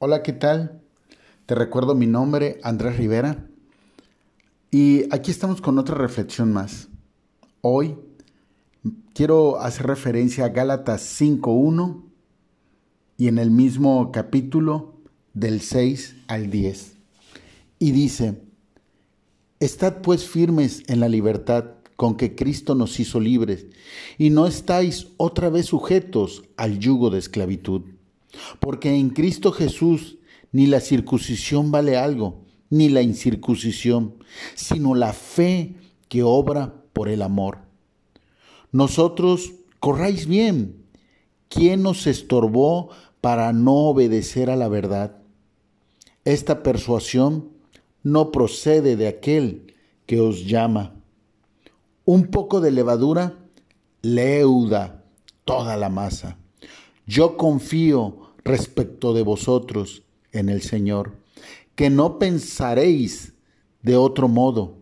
Hola, ¿qué tal? Te recuerdo mi nombre, Andrés Rivera. Y aquí estamos con otra reflexión más. Hoy quiero hacer referencia a Gálatas 5.1 y en el mismo capítulo del 6 al 10. Y dice, Estad pues firmes en la libertad con que Cristo nos hizo libres, y no estáis otra vez sujetos al yugo de esclavitud. Porque en Cristo Jesús ni la circuncisión vale algo, ni la incircuncisión, sino la fe que obra por el amor. Nosotros, corráis bien. ¿Quién nos estorbó para no obedecer a la verdad? Esta persuasión no procede de aquel que os llama. Un poco de levadura leuda toda la masa. Yo confío respecto de vosotros en el Señor, que no pensaréis de otro modo,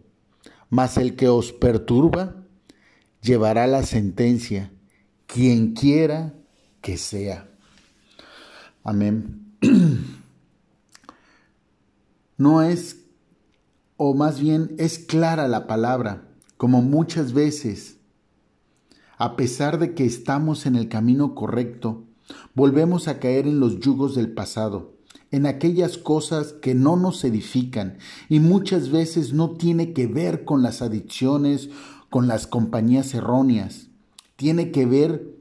mas el que os perturba llevará la sentencia, quien quiera que sea. Amén. No es, o más bien es clara la palabra, como muchas veces, a pesar de que estamos en el camino correcto, volvemos a caer en los yugos del pasado, en aquellas cosas que no nos edifican y muchas veces no tiene que ver con las adicciones, con las compañías erróneas, tiene que ver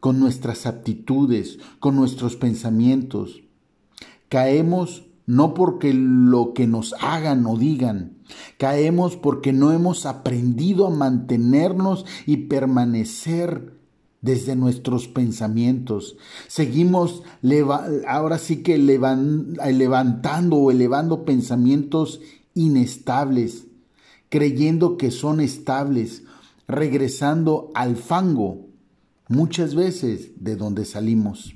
con nuestras aptitudes, con nuestros pensamientos. Caemos no porque lo que nos hagan o digan, caemos porque no hemos aprendido a mantenernos y permanecer desde nuestros pensamientos. Seguimos ahora sí que levantando o elevando pensamientos inestables, creyendo que son estables, regresando al fango, muchas veces de donde salimos.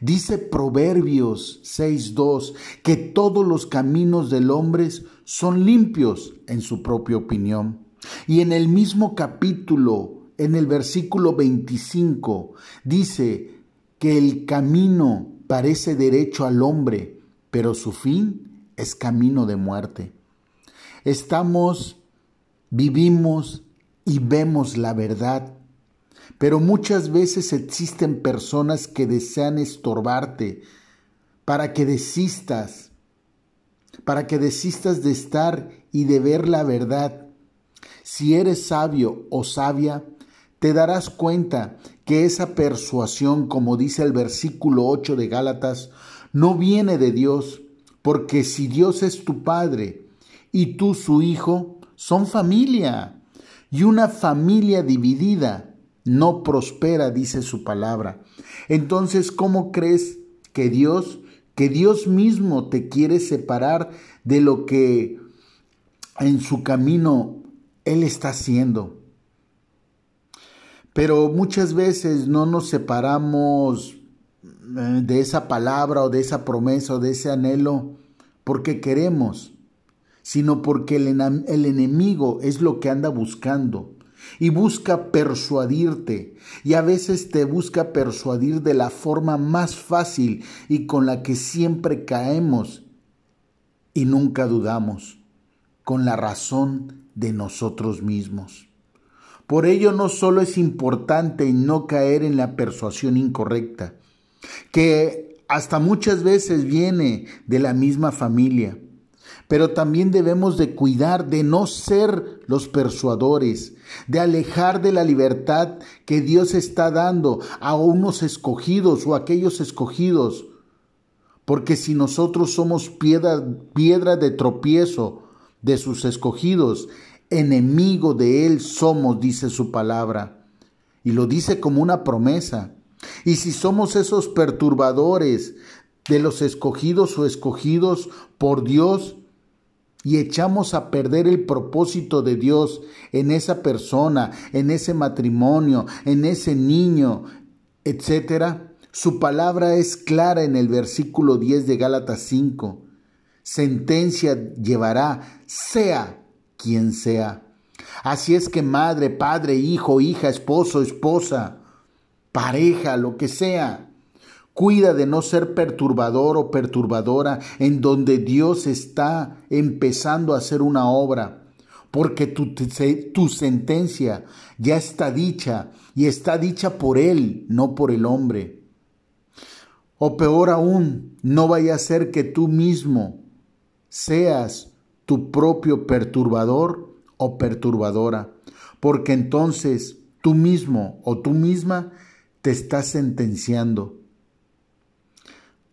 Dice Proverbios 6.2 que todos los caminos del hombre son limpios en su propia opinión. Y en el mismo capítulo en el versículo 25 dice que el camino parece derecho al hombre, pero su fin es camino de muerte. Estamos, vivimos y vemos la verdad, pero muchas veces existen personas que desean estorbarte para que desistas, para que desistas de estar y de ver la verdad. Si eres sabio o sabia, te darás cuenta que esa persuasión, como dice el versículo 8 de Gálatas, no viene de Dios, porque si Dios es tu Padre y tú su Hijo, son familia. Y una familia dividida no prospera, dice su palabra. Entonces, ¿cómo crees que Dios, que Dios mismo te quiere separar de lo que en su camino Él está haciendo? Pero muchas veces no nos separamos eh, de esa palabra o de esa promesa o de ese anhelo porque queremos, sino porque el, el enemigo es lo que anda buscando y busca persuadirte y a veces te busca persuadir de la forma más fácil y con la que siempre caemos y nunca dudamos, con la razón de nosotros mismos. Por ello no solo es importante no caer en la persuasión incorrecta, que hasta muchas veces viene de la misma familia, pero también debemos de cuidar de no ser los persuadores, de alejar de la libertad que Dios está dando a unos escogidos o a aquellos escogidos, porque si nosotros somos piedra, piedra de tropiezo de sus escogidos, enemigo de Él somos, dice su palabra. Y lo dice como una promesa. Y si somos esos perturbadores de los escogidos o escogidos por Dios, y echamos a perder el propósito de Dios en esa persona, en ese matrimonio, en ese niño, etcétera, su palabra es clara en el versículo 10 de Gálatas 5. Sentencia llevará, sea quien sea. Así es que madre, padre, hijo, hija, esposo, esposa, pareja, lo que sea, Cuida de no ser perturbador o perturbadora en donde Dios está empezando a hacer una obra, porque tu, tu, sentencia ya está dicha y está dicha por Él, no por el hombre. O peor aún, no vaya a ser que tú mismo seas tu propio perturbador o perturbadora, porque entonces tú mismo o tú misma te estás sentenciando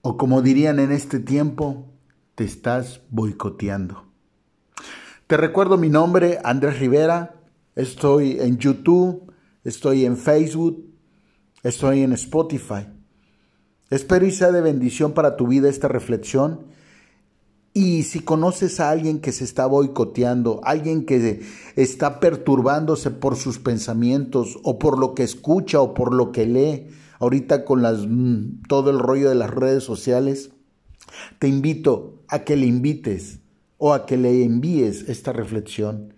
o como dirían en este tiempo, te estás boicoteando. Te recuerdo mi nombre, Andrés Rivera. Estoy en YouTube, estoy en Facebook, estoy en Spotify. Espero y sea de bendición para tu vida esta reflexión. Y si conoces a alguien que se está boicoteando, alguien que está perturbándose por sus pensamientos o por lo que escucha o por lo que lee, ahorita con las, mm, todo el rollo de las redes sociales, te invito a que le invites o a que le envíes esta reflexión,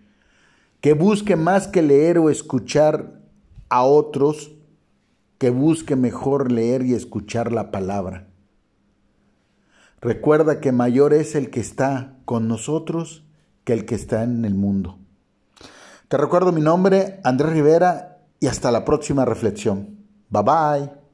que busque más que leer o escuchar a otros, que busque mejor leer y escuchar la palabra. Recuerda que mayor es el que está con nosotros que el que está en el mundo. Te recuerdo mi nombre, Andrés Rivera, y hasta la próxima reflexión. Bye bye.